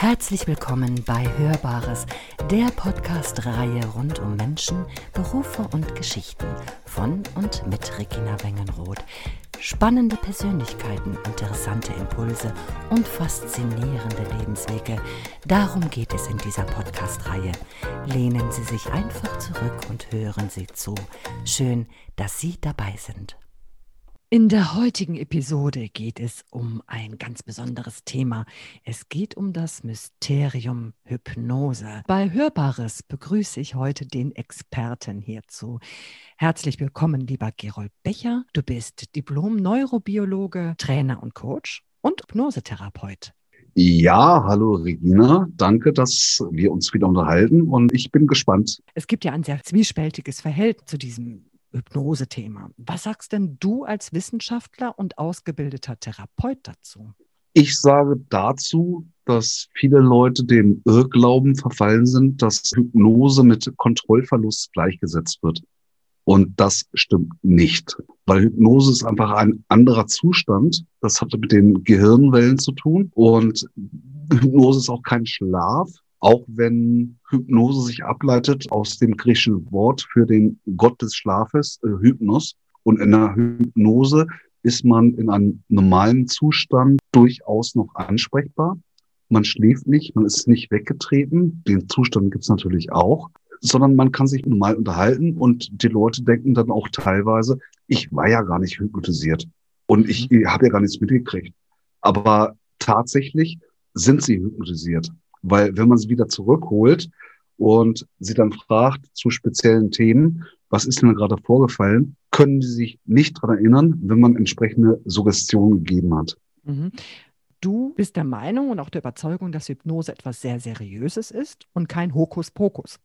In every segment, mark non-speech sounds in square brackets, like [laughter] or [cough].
Herzlich willkommen bei Hörbares, der Podcast-Reihe rund um Menschen, Berufe und Geschichten von und mit Regina Wengenroth. Spannende Persönlichkeiten, interessante Impulse und faszinierende Lebenswege. Darum geht es in dieser Podcast-Reihe. Lehnen Sie sich einfach zurück und hören Sie zu. Schön, dass Sie dabei sind. In der heutigen Episode geht es um ein ganz besonderes Thema. Es geht um das Mysterium Hypnose. Bei Hörbares begrüße ich heute den Experten hierzu. Herzlich willkommen, lieber Gerold Becher. Du bist Diplom-Neurobiologe, Trainer und Coach und Hypnosetherapeut. Ja, hallo Regina. Danke, dass wir uns wieder unterhalten und ich bin gespannt. Es gibt ja ein sehr zwiespältiges Verhältnis zu diesem Hypnose-Thema. Was sagst denn du als Wissenschaftler und ausgebildeter Therapeut dazu? Ich sage dazu, dass viele Leute dem Irrglauben verfallen sind, dass Hypnose mit Kontrollverlust gleichgesetzt wird. Und das stimmt nicht, weil Hypnose ist einfach ein anderer Zustand. Das hatte mit den Gehirnwellen zu tun. Und Hypnose ist auch kein Schlaf, auch wenn Hypnose sich ableitet aus dem griechischen Wort für den Gott des Schlafes, äh, Hypnos. Und in der Hypnose ist man in einem normalen Zustand durchaus noch ansprechbar. Man schläft nicht, man ist nicht weggetreten. Den Zustand gibt's natürlich auch, sondern man kann sich normal unterhalten und die Leute denken dann auch teilweise, ich war ja gar nicht hypnotisiert und ich mhm. habe ja gar nichts mitgekriegt. Aber tatsächlich sind sie hypnotisiert. Weil wenn man sie wieder zurückholt und sie dann fragt zu speziellen Themen, was ist denn gerade vorgefallen, können sie sich nicht daran erinnern, wenn man entsprechende Suggestionen gegeben hat. Mhm. Du bist der Meinung und auch der Überzeugung, dass Hypnose etwas sehr Seriöses ist und kein Hokuspokus.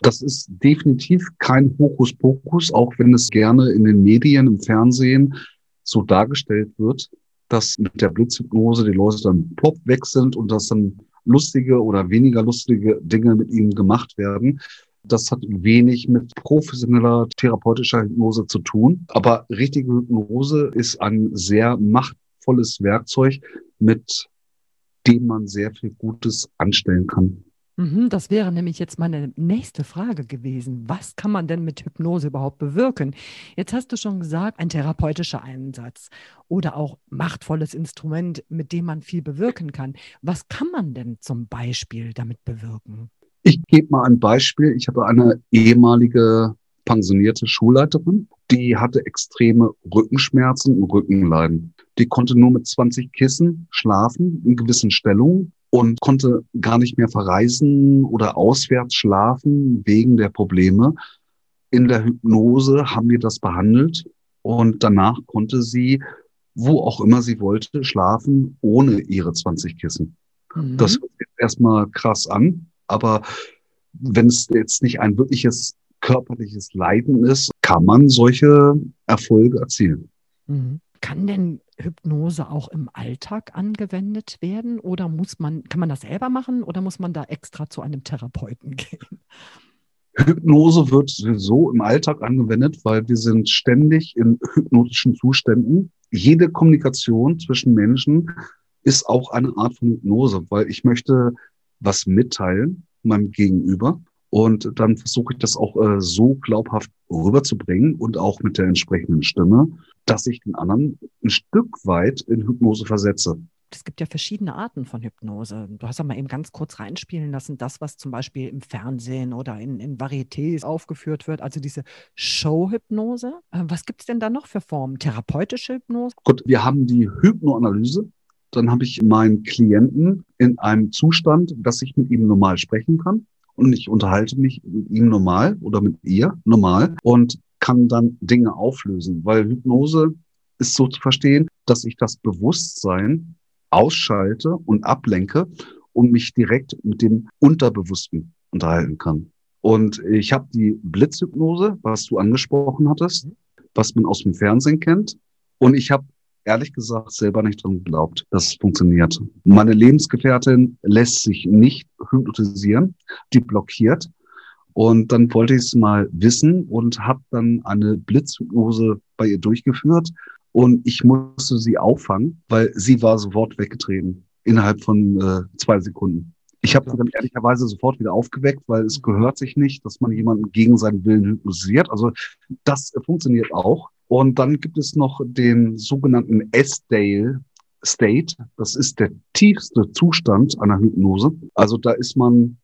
Das ist definitiv kein Hokuspokus, auch wenn es gerne in den Medien, im Fernsehen so dargestellt wird, dass mit der Blitzhypnose die Leute dann plopp weg sind und dass dann lustige oder weniger lustige Dinge mit ihnen gemacht werden. Das hat wenig mit professioneller therapeutischer Hypnose zu tun. Aber richtige Hypnose ist ein sehr machtvolles Werkzeug, mit dem man sehr viel Gutes anstellen kann. Mhm, das wäre nämlich jetzt meine nächste Frage gewesen. Was kann man denn mit Hypnose überhaupt bewirken? Jetzt hast du schon gesagt, ein therapeutischer Einsatz oder auch machtvolles Instrument, mit dem man viel bewirken kann. Was kann man denn zum Beispiel damit bewirken? Ich gebe mal ein Beispiel. Ich habe eine ehemalige pensionierte Schulleiterin, die hatte extreme Rückenschmerzen und Rückenleiden. Die konnte nur mit 20 Kissen schlafen in gewissen Stellungen und konnte gar nicht mehr verreisen oder auswärts schlafen wegen der Probleme. In der Hypnose haben wir das behandelt und danach konnte sie, wo auch immer sie wollte, schlafen ohne ihre 20 Kissen. Mhm. Das hört sich erstmal krass an, aber wenn es jetzt nicht ein wirkliches körperliches Leiden ist, kann man solche Erfolge erzielen. Mhm. Kann denn Hypnose auch im Alltag angewendet werden oder muss man, kann man das selber machen oder muss man da extra zu einem Therapeuten [laughs] gehen? Hypnose wird sowieso im Alltag angewendet, weil wir sind ständig in hypnotischen Zuständen. Jede Kommunikation zwischen Menschen ist auch eine Art von Hypnose, weil ich möchte was mitteilen meinem Gegenüber und dann versuche ich das auch äh, so glaubhaft rüberzubringen und auch mit der entsprechenden Stimme, dass ich den anderen ein Stück weit in Hypnose versetze. Es gibt ja verschiedene Arten von Hypnose. Du hast ja mal eben ganz kurz reinspielen lassen, das, was zum Beispiel im Fernsehen oder in, in Varietés aufgeführt wird, also diese Show-Hypnose. Äh, was gibt es denn da noch für Formen? Therapeutische Hypnose? Gut, wir haben die Hypnoanalyse. Dann habe ich meinen Klienten in einem Zustand, dass ich mit ihm normal sprechen kann und ich unterhalte mich mit ihm normal oder mit ihr normal und kann dann Dinge auflösen, weil Hypnose ist so zu verstehen, dass ich das Bewusstsein ausschalte und ablenke und mich direkt mit dem Unterbewussten unterhalten kann. Und ich habe die Blitzhypnose, was du angesprochen hattest, was man aus dem Fernsehen kennt. Und ich habe ehrlich gesagt selber nicht dran geglaubt, dass es funktioniert. Meine Lebensgefährtin lässt sich nicht hypnotisieren, die blockiert. Und dann wollte ich es mal wissen und habe dann eine Blitzhypnose bei ihr durchgeführt. Und ich musste sie auffangen, weil sie war sofort weggetreten. innerhalb von äh, zwei Sekunden. Ich habe sie dann ehrlicherweise sofort wieder aufgeweckt, weil es gehört sich nicht, dass man jemanden gegen seinen Willen hypnotisiert. Also das funktioniert auch. Und dann gibt es noch den sogenannten S-Dale State. Das ist der tiefste Zustand einer Hypnose. Also da ist man,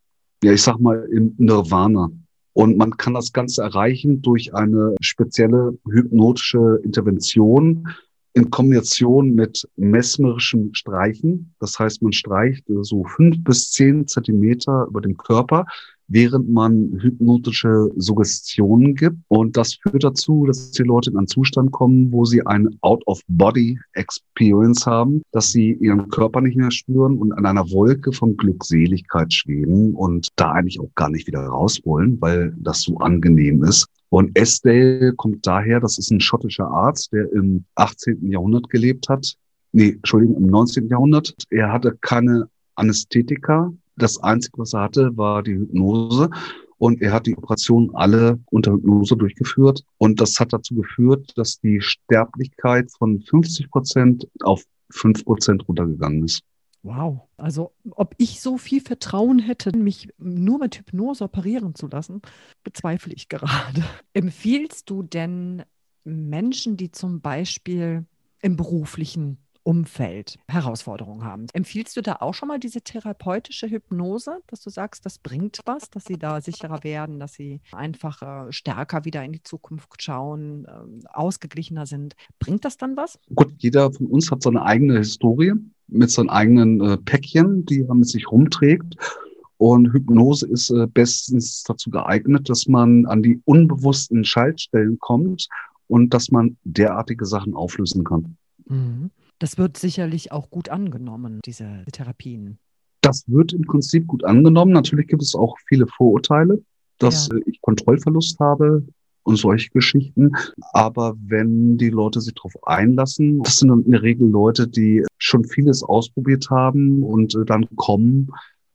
ja, ich sag mal, im Nirvana. Und man kann das Ganze erreichen durch eine spezielle hypnotische Intervention, in Kombination mit mesmerischem Streichen. Das heißt, man streicht so fünf bis zehn Zentimeter über den Körper, während man hypnotische Suggestionen gibt. Und das führt dazu, dass die Leute in einen Zustand kommen, wo sie ein Out-of-Body-Experience haben, dass sie ihren Körper nicht mehr spüren und an einer Wolke von Glückseligkeit schweben und da eigentlich auch gar nicht wieder raus wollen, weil das so angenehm ist. Und Esdale kommt daher, das ist ein schottischer Arzt, der im 18. Jahrhundert gelebt hat. Nee, Entschuldigung, im 19. Jahrhundert. Er hatte keine Anästhetika. Das Einzige, was er hatte, war die Hypnose. Und er hat die Operationen alle unter Hypnose durchgeführt. Und das hat dazu geführt, dass die Sterblichkeit von 50 Prozent auf 5 Prozent runtergegangen ist. Wow. Also, ob ich so viel Vertrauen hätte, mich nur mit Hypnose operieren zu lassen, bezweifle ich gerade. [laughs] Empfiehlst du denn Menschen, die zum Beispiel im beruflichen Umfeld Herausforderungen haben. Empfiehlst du da auch schon mal diese therapeutische Hypnose, dass du sagst, das bringt was, dass sie da sicherer werden, dass sie einfach äh, stärker wieder in die Zukunft schauen, äh, ausgeglichener sind? Bringt das dann was? Gut, jeder von uns hat so eine eigene Historie mit seinen eigenen äh, Päckchen, die er mit sich rumträgt. Und Hypnose ist äh, bestens dazu geeignet, dass man an die unbewussten Schaltstellen kommt und dass man derartige Sachen auflösen kann. Mhm. Das wird sicherlich auch gut angenommen, diese Therapien. Das wird im Prinzip gut angenommen. Natürlich gibt es auch viele Vorurteile, dass ja. Äh, ich Kontrollverlust habe und solche Geschichten. Aber wenn die Leute sich darauf einlassen, das sind dann in der Regel Leute, die schon vieles ausprobiert haben und äh, dann kommen,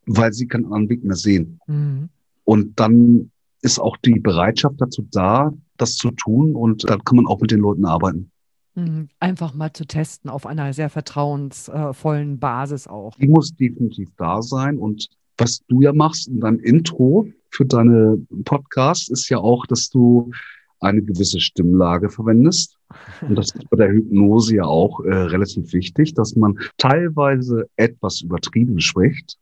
weil sie keinen anderen Weg mehr sehen. Mhm. Und dann ist auch die Bereitschaft dazu da, das zu tun und dann kann man auch mit den Leuten arbeiten. Mhm. Einfach mal zu testen auf einer sehr vertrauensvollen Basis auch. Die muss definitiv da sein. Und was du ja machst in deinem Intro für deine Podcast ist ja auch, dass du eine gewisse Stimmlage verwendest. Und das ist bei der Hypnose ja auch äh, relativ wichtig, dass man teilweise etwas übertrieben spricht,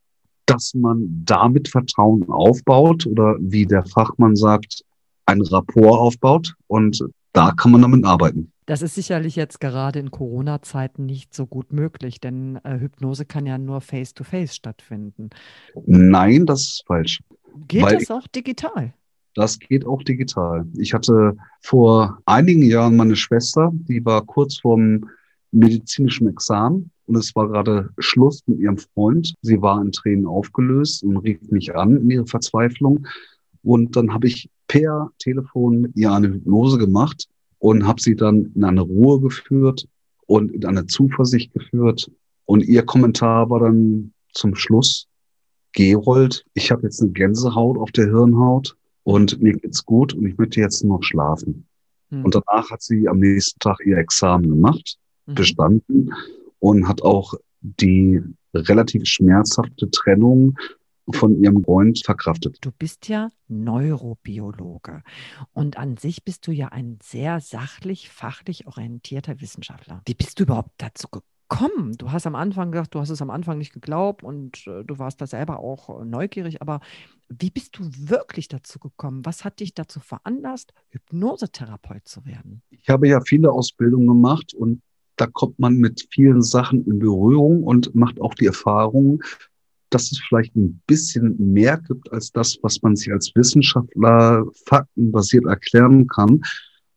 dass man damit Vertrauen aufbaut oder wie der Fachmann sagt, ein Rapport aufbaut. Und da kann man damit arbeiten. Das ist sicherlich jetzt gerade in Corona-Zeiten nicht so gut möglich, denn äh, Hypnose kann ja nur face-to-face -face stattfinden. Nein, das ist falsch. Geht Weil das auch digital? Das geht auch digital. Ich hatte vor einigen Jahren meine Schwester, die war kurz vorm medizinischen Examen und es war gerade Schluss mit ihrem Freund. Sie war in Tränen aufgelöst und rief mich an in ihrer Verzweiflung. Und dann habe ich per Telefon mit ihr eine Hypnose gemacht und habe sie dann in eine Ruhe geführt und in eine Zuversicht geführt. Und ihr Kommentar war dann zum Schluss, Gerold, ich habe jetzt eine Gänsehaut auf der Hirnhaut und mir geht's gut und ich möchte jetzt noch schlafen. Mhm. Und danach hat sie am nächsten Tag ihr Examen gemacht, mhm. bestanden und hat auch die relativ schmerzhafte Trennung von ihrem Freund verkraftet. Du bist ja Neurobiologe und an sich bist du ja ein sehr sachlich, fachlich orientierter Wissenschaftler. Wie bist du überhaupt dazu gekommen? Du hast am Anfang gesagt, du hast es am Anfang nicht geglaubt und äh, du warst da selber auch äh, neugierig, aber wie bist du wirklich dazu gekommen? Was hat dich dazu veranlasst, Hypnosetherapeut zu werden? Ich habe ja viele Ausbildungen gemacht und da kommt man mit vielen Sachen in Berührung und macht auch die Erfahrung, dass es vielleicht ein bisschen mehr gibt als das, was man sich als Wissenschaftler faktenbasiert erklären kann.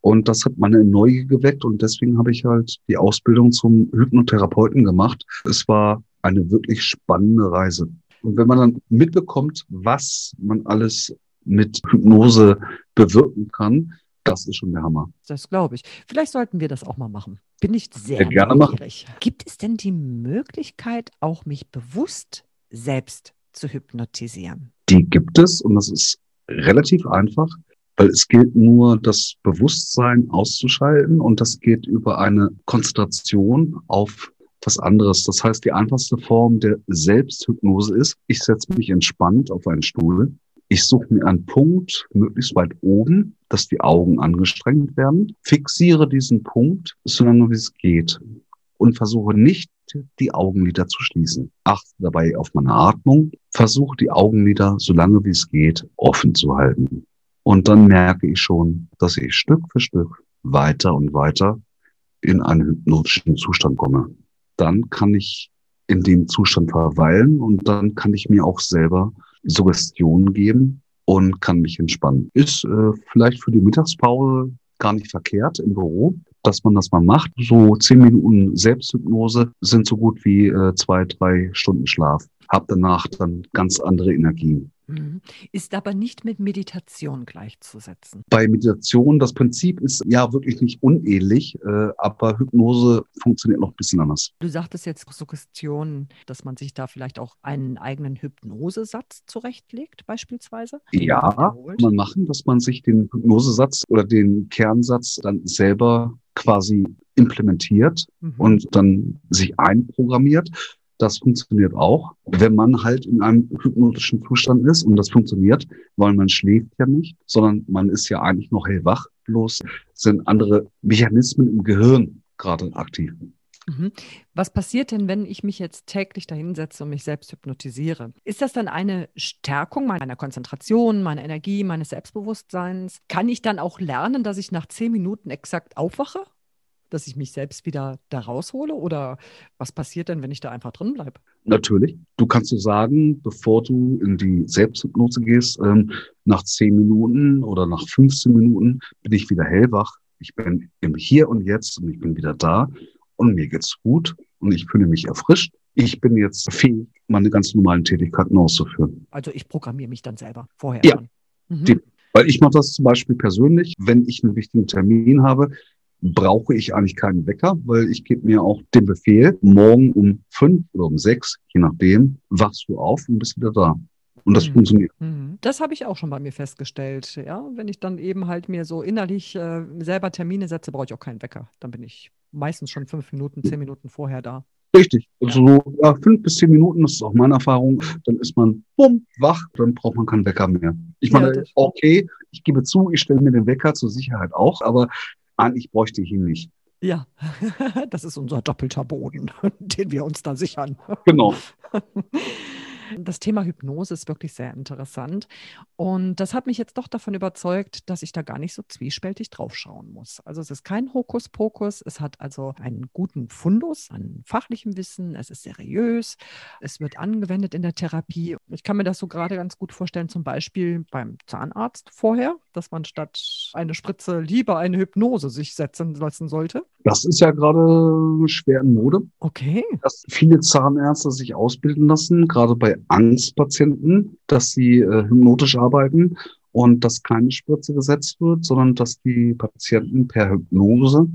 Und das hat meine Neugier geweckt und deswegen habe ich halt die Ausbildung zum Hypnotherapeuten gemacht. Es war eine wirklich spannende Reise. Und wenn man dann mitbekommt, was man alles mit Hypnose bewirken kann, das ist schon der Hammer. Das glaube ich. Vielleicht sollten wir das auch mal machen. Bin ich sehr, sehr gerne neugierig. Machen. Gibt es denn die Möglichkeit, auch mich bewusst selbst zu hypnotisieren? Die gibt es und das ist relativ einfach, weil es gilt nur, das Bewusstsein auszuschalten und das geht über eine Konzentration auf was anderes. Das heißt, die einfachste Form der Selbsthypnose ist, ich setze mich entspannt auf einen Stuhl. Ich suche mir einen Punkt möglichst weit oben, dass die Augen angestrengt werden, fixiere diesen Punkt, so lange wie es geht und versuche nicht, die Augenlider zu schließen. Achte dabei auf meine Atmung, versuche die Augenlider so lange wie es geht offen zu halten. Und dann merke ich schon, dass ich Stück für Stück weiter und weiter in einen hypnotischen Zustand komme. Dann kann ich in dem Zustand verweilen und dann kann ich mir auch selber Suggestionen geben und kann mich entspannen. Ist äh, vielleicht für die Mittagspause gar nicht verkehrt im Büro, dass man das mal macht. So zehn Minuten Selbsthypnose sind so gut wie äh, zwei, drei Stunden Schlaf. Hab danach dann ganz andere Energien. Mhm. Ist aber nicht mit Meditation gleichzusetzen. Bei Meditation, das Prinzip ist ja wirklich nicht unähnlich, äh, aber Hypnose funktioniert noch ein bisschen anders. Du sagtest jetzt Suggestion, dass man sich da vielleicht auch einen eigenen Hypnosesatz zurechtlegt, beispielsweise? Ja, kann man machen, dass man sich den Hypnosesatz oder den Kernsatz dann selber quasi implementiert mhm. und dann sich einprogrammiert. Das funktioniert auch, wenn man halt in einem hypnotischen Zustand ist und das funktioniert, weil man schläft ja nicht, sondern man ist ja eigentlich noch hellwach, bloß sind andere Mechanismen im Gehirn gerade aktiv. Mhm. Was passiert denn, wenn ich mich jetzt täglich dahinsetze und mich selbst hypnotisiere? Ist das dann eine Stärkung meiner Konzentration, meiner Energie, meines Selbstbewusstseins? Kann ich dann auch lernen, dass ich nach zehn Minuten exakt aufwache? Dass ich mich selbst wieder da raushole? Oder was passiert denn, wenn ich da einfach drin bleibe? Natürlich. Du kannst dir sagen, bevor du in die Selbsthypnose gehst, ähm, nach zehn Minuten oder nach 15 Minuten bin ich wieder hellwach. Ich bin im Hier und Jetzt und ich bin wieder da und mir geht's gut und ich fühle mich erfrischt. Ich bin jetzt fähig, meine ganz normalen Tätigkeiten auszuführen. Also ich programmiere mich dann selber vorher ja. Mhm. Weil ich mache das zum Beispiel persönlich, wenn ich einen wichtigen Termin habe, brauche ich eigentlich keinen Wecker, weil ich gebe mir auch den Befehl, morgen um fünf oder um sechs, je nachdem, wachst du auf und bist wieder da. Und das mhm. funktioniert. Mhm. Das habe ich auch schon bei mir festgestellt. Ja, wenn ich dann eben halt mir so innerlich äh, selber Termine setze, brauche ich auch keinen Wecker. Dann bin ich meistens schon fünf Minuten, zehn Minuten vorher da. Richtig. Also so ja, fünf bis zehn Minuten, das ist auch meine Erfahrung. Dann ist man bumm, wach, dann braucht man keinen Wecker mehr. Ich meine, ja, okay, ich gebe zu, ich stelle mir den Wecker zur Sicherheit auch, aber eigentlich bräuchte ich ihn nicht. Ja, [laughs] das ist unser doppelter Boden, [laughs] den wir uns da sichern. Genau. [laughs] Das Thema Hypnose ist wirklich sehr interessant. Und das hat mich jetzt doch davon überzeugt, dass ich da gar nicht so zwiespältig draufschauen muss. Also es ist kein Hokuspokus. Es hat also einen guten Fundus an fachlichem Wissen. Es ist seriös. Es wird angewendet in der Therapie. Ich kann mir das so gerade ganz gut vorstellen, zum Beispiel beim Zahnarzt vorher, dass man statt eine Spritze lieber eine Hypnose sich setzen lassen sollte. Das ist ja gerade schwer in Mode. Okay. Dass viele Zahnärzte sich ausbilden lassen, gerade bei Angstpatienten, dass sie äh, hypnotisch arbeiten und dass keine Spritze gesetzt wird, sondern dass die Patienten per Hypnose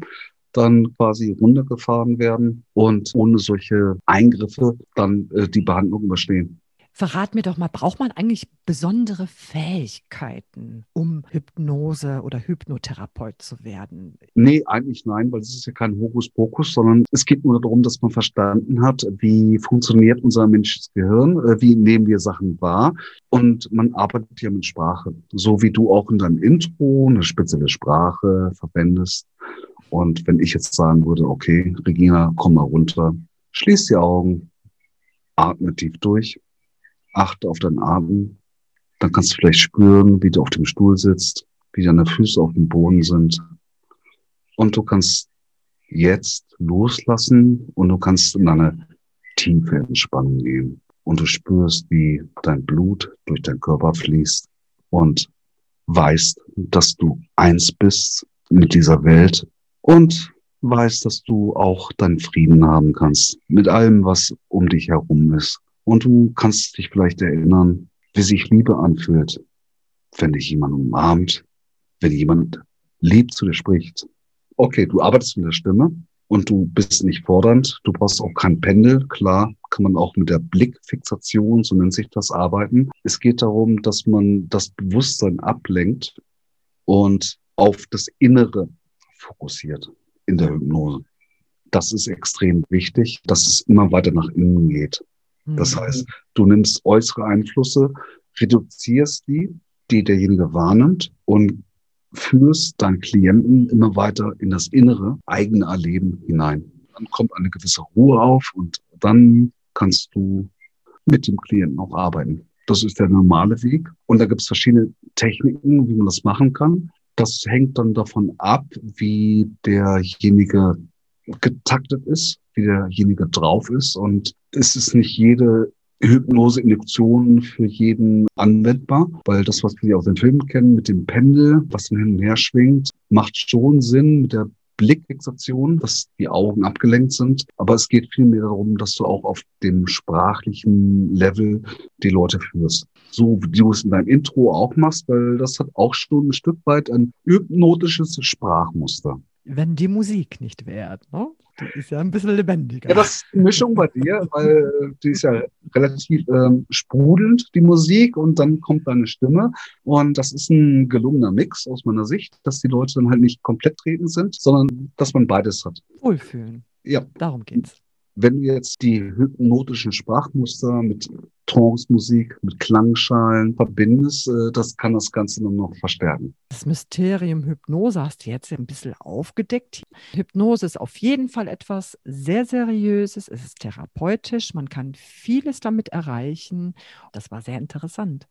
dann quasi runtergefahren werden und ohne solche Eingriffe dann äh, die Behandlung überstehen. Verrat mir doch mal, braucht man eigentlich besondere Fähigkeiten, um Hypnose oder Hypnotherapeut zu werden? Nee, eigentlich nein, weil es ist ja kein Hokuspokus, sondern es geht nur darum, dass man verstanden hat, wie funktioniert unser menschliches Gehirn, äh, wie nehmen wir Sachen wahr und man arbeitet ja mit Sprache. So wie du auch in deinem Intro eine spezielle Sprache verwendest. Und wenn ich jetzt sagen würde, okay, Regina, komm mal runter, schließ die Augen, atme tief durch achte auf deinen Atem. Dann kannst du vielleicht spüren, wie du auf dem Stuhl sitzt, wie deine Füße auf dem Boden sind. Und du kannst jetzt loslassen und du kannst in eine tiefe Entspannung gehen. Und du spürst, wie dein Blut durch deinen Körper fließt und weißt, dass du eins bist mit dieser Welt und weißt, dass du auch deinen Frieden haben kannst mit allem, was um dich herum ist. Und du kannst dich vielleicht erinnern, wie sich Liebe anfühlt, wenn dich jemand umarmt, wenn jemand lieb zu dir spricht. Okay, du arbeitest mit der Stimme und du bist nicht fordernd. Du brauchst auch kein Pendel. Klar, kann man auch mit der Blickfixation, so nennt sich das, arbeiten. Es geht darum, dass man das Bewusstsein ablenkt und auf das Innere fokussiert in der Hypnose. das ist extrem wichtig, dass es immer weiter nach innen geht. Das mhm. heißt, du nimmst äußere Einflüsse, reduzierst die, die derjenige wahrnimmt und führst deinen Klienten immer weiter in das innere eigene Erleben hinein. Dann kommt eine gewisse Ruhe auf und dann kannst du mit dem Klienten auch arbeiten. Das ist der normale Weg. Und da gibt es verschiedene Techniken, wie man das machen kann. Das hängt dann davon ab, wie derjenige getaktet ist, wie derjenige drauf ist. Und es ist nicht jede Hypnose-Injektion für jeden anwendbar, weil das, was wir aus den Filmen kennen mit dem Pendel, was hin und her schwingt, macht schon Sinn mit der Blickfixation, dass die Augen abgelenkt sind. Aber es geht vielmehr darum, dass du auch auf dem sprachlichen Level die Leute führst. So wie du es in deinem Intro auch machst, weil das hat auch schon ein Stück weit ein hypnotisches Sprachmuster. Wenn die Musik nicht wäre, ne? Die ist ja ein bisschen lebendiger. Ja, das ist eine Mischung bei dir, weil die ist ja relativ ähm, sprudelnd, die Musik, und dann kommt deine Stimme. Und das ist ein gelungener Mix aus meiner Sicht, dass die Leute dann halt nicht komplett treten sind, sondern dass man beides hat. Wohlfühlen. Ja. Darum geht's. Wenn du jetzt die hypnotischen Sprachmuster mit Trance-Musik, mit Klangschalen verbindest, äh, das kann das Ganze nur noch verstärken. Das Mysterium Hypnose hast du jetzt ein bisschen aufgedeckt. Hypnose ist auf jeden Fall etwas sehr Seriöses, es ist therapeutisch, man kann vieles damit erreichen. Das war sehr interessant.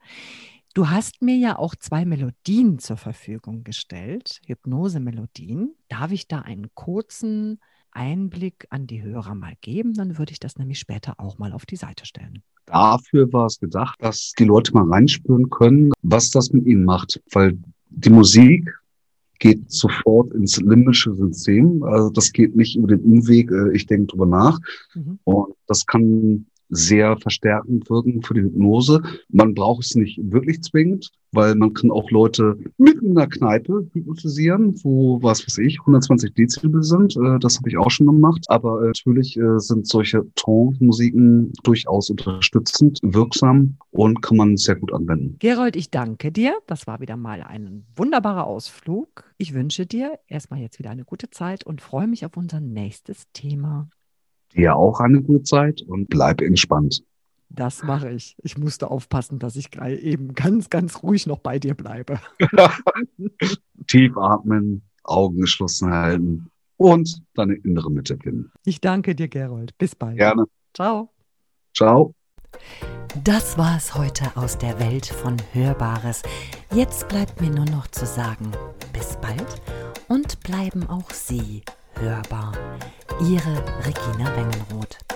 Du hast mir ja auch zwei Melodien zur Verfügung gestellt, Hypnose-Melodien. Darf ich da einen kurzen Einblick an die Hörer mal geben, dann würde ich das nämlich später auch mal auf die Seite stellen. Dafür war es gedacht, dass die Leute mal reinspüren können, was das mit ihnen macht, weil die Musik geht sofort ins limbische System. Also das geht nicht über den Umweg, äh, ich denke drüber nach. Mhm. Und das kann sehr verstärkend wirken für die Hypnose. Man braucht es nicht wirklich zwingend, weil man kann auch Leute mit einer Kneipe hypnotisieren, wo, was weiß ich, 120 Dezibel sind. Äh, das habe ich auch schon gemacht. Aber äh, natürlich äh, sind solche Trance-Musiken durchaus unterstützend, wirksam und kann man sehr gut anwenden. Gerold, ich danke dir. Das war wieder mal ein wunderbarer Ausflug. Ich wünsche dir erstmal jetzt wieder eine gute Zeit und freue mich auf unser nächstes Thema. Dir auch eine gute Zeit und bleib entspannt. Das mache ich. Ich musste aufpassen, dass ich eben ganz, ganz ruhig noch bei dir bleibe. [laughs] Tief atmen, Augen geschlossen halten und deine innere Mitte finden. Ich danke dir, Gerold. Bis bald. Gerne. Ciao. Ciao. Das war es heute aus der Welt von Hörbares. Jetzt bleibt mir nur noch zu sagen, bis bald und bleiben auch Sie hörbar. Ihre Regina Wengenroth.